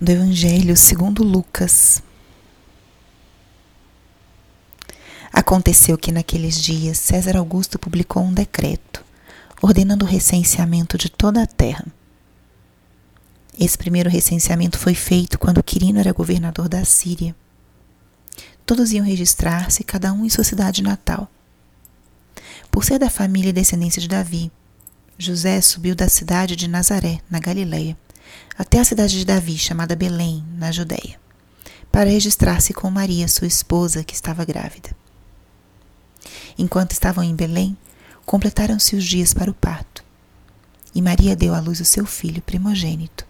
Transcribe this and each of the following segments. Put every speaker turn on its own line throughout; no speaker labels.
do Evangelho segundo Lucas. Aconteceu que naqueles dias César Augusto publicou um decreto ordenando o recenseamento de toda a terra. Esse primeiro recenseamento foi feito quando Quirino era governador da Síria. Todos iam registrar-se, cada um em sua cidade natal. Por ser da família e descendência de Davi, José subiu da cidade de Nazaré, na Galileia, até a cidade de Davi, chamada Belém, na Judéia, para registrar-se com Maria, sua esposa, que estava grávida. Enquanto estavam em Belém, completaram-se os dias para o parto, e Maria deu à luz o seu filho primogênito.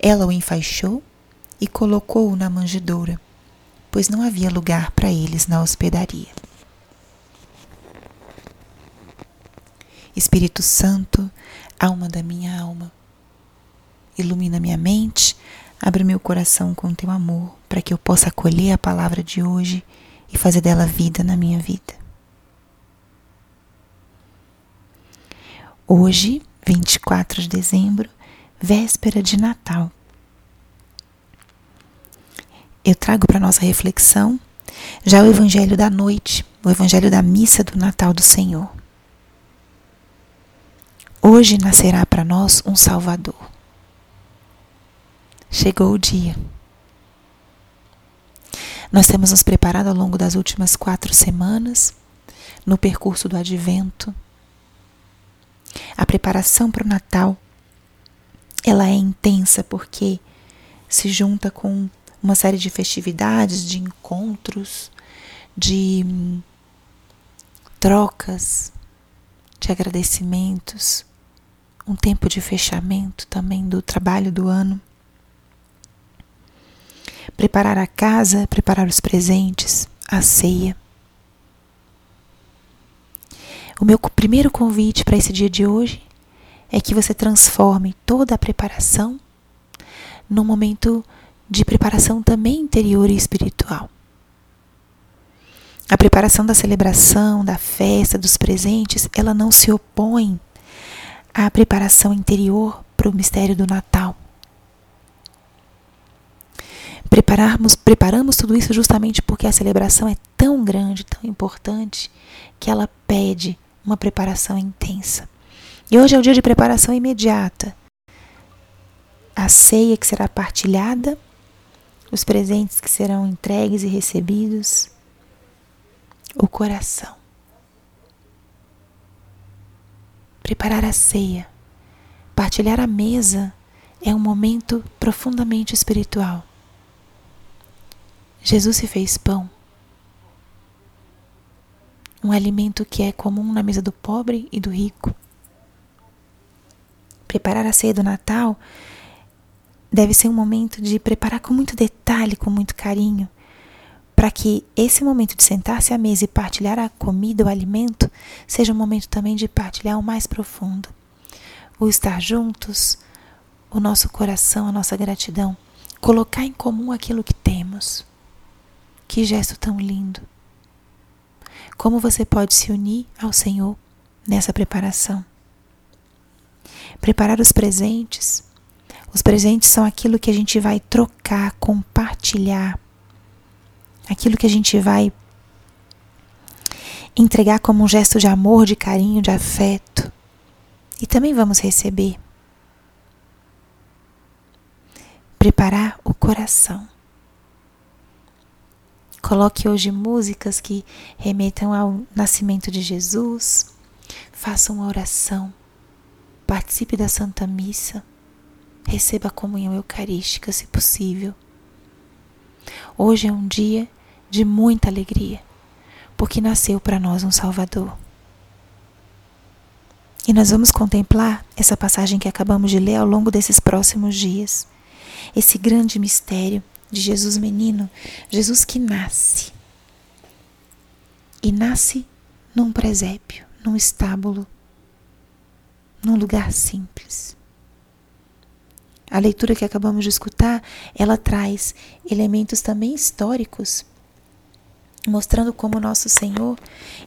Ela o enfaixou e colocou-o na manjedoura, pois não havia lugar para eles na hospedaria. Espírito Santo, alma da minha alma, ilumina minha mente, abre meu coração com teu amor, para que eu possa acolher a palavra de hoje e fazer dela vida na minha vida. Hoje, 24 de dezembro, véspera de Natal. Eu trago para nossa reflexão já o Evangelho da noite, o Evangelho da missa do Natal do Senhor. Hoje nascerá para nós um Salvador. Chegou o dia. Nós temos nos preparado ao longo das últimas quatro semanas, no percurso do advento. A preparação para o Natal, ela é intensa porque se junta com uma série de festividades, de encontros, de hum, trocas, de agradecimentos, um tempo de fechamento também do trabalho do ano preparar a casa, preparar os presentes, a ceia. O meu primeiro convite para esse dia de hoje é que você transforme toda a preparação num momento de preparação também interior e espiritual. A preparação da celebração, da festa, dos presentes, ela não se opõe à preparação interior para o mistério do Natal. Prepararmos, preparamos tudo isso justamente porque a celebração é tão grande, tão importante, que ela pede uma preparação intensa. E hoje é o dia de preparação imediata. A ceia que será partilhada, os presentes que serão entregues e recebidos, o coração. Preparar a ceia, partilhar a mesa é um momento profundamente espiritual. Jesus se fez pão. Um alimento que é comum na mesa do pobre e do rico. Preparar a ceia do Natal deve ser um momento de preparar com muito detalhe, com muito carinho, para que esse momento de sentar-se à mesa e partilhar a comida, o alimento, seja um momento também de partilhar o mais profundo. O estar juntos, o nosso coração, a nossa gratidão, colocar em comum aquilo que temos. Que gesto tão lindo! Como você pode se unir ao Senhor nessa preparação? Preparar os presentes. Os presentes são aquilo que a gente vai trocar, compartilhar, aquilo que a gente vai entregar como um gesto de amor, de carinho, de afeto. E também vamos receber. Preparar o coração. Coloque hoje músicas que remetam ao nascimento de Jesus. Faça uma oração. Participe da Santa Missa. Receba a comunhão eucarística, se possível. Hoje é um dia de muita alegria, porque nasceu para nós um Salvador. E nós vamos contemplar essa passagem que acabamos de ler ao longo desses próximos dias. Esse grande mistério de Jesus menino, Jesus que nasce. E nasce num presépio, num estábulo, num lugar simples. A leitura que acabamos de escutar, ela traz elementos também históricos, mostrando como nosso Senhor,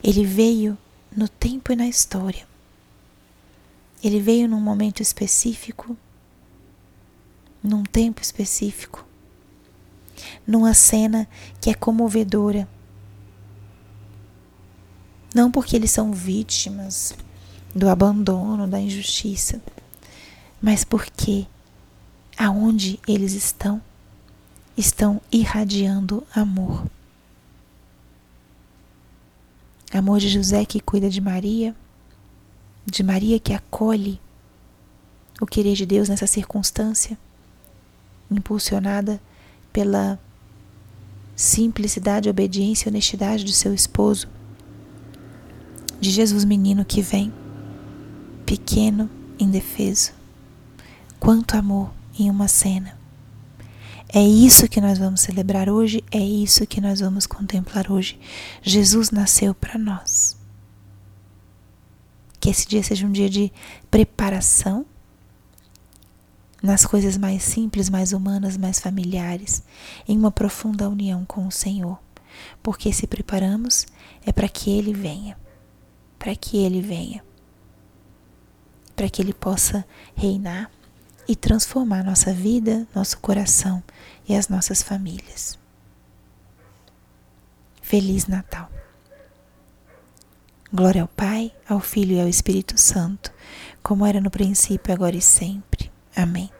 ele veio no tempo e na história. Ele veio num momento específico num tempo específico, numa cena que é comovedora. Não porque eles são vítimas do abandono, da injustiça, mas porque aonde eles estão, estão irradiando amor. Amor de José que cuida de Maria, de Maria que acolhe o querer de Deus nessa circunstância, impulsionada pela simplicidade, obediência e honestidade de seu esposo, de Jesus menino que vem, pequeno, indefeso. Quanto amor em uma cena. É isso que nós vamos celebrar hoje, é isso que nós vamos contemplar hoje. Jesus nasceu para nós. Que esse dia seja um dia de preparação nas coisas mais simples, mais humanas, mais familiares, em uma profunda união com o Senhor. Porque se preparamos é para que Ele venha, para que Ele venha, para que Ele possa reinar e transformar nossa vida, nosso coração e as nossas famílias. Feliz Natal! Glória ao Pai, ao Filho e ao Espírito Santo, como era no princípio, agora e sempre. Amém.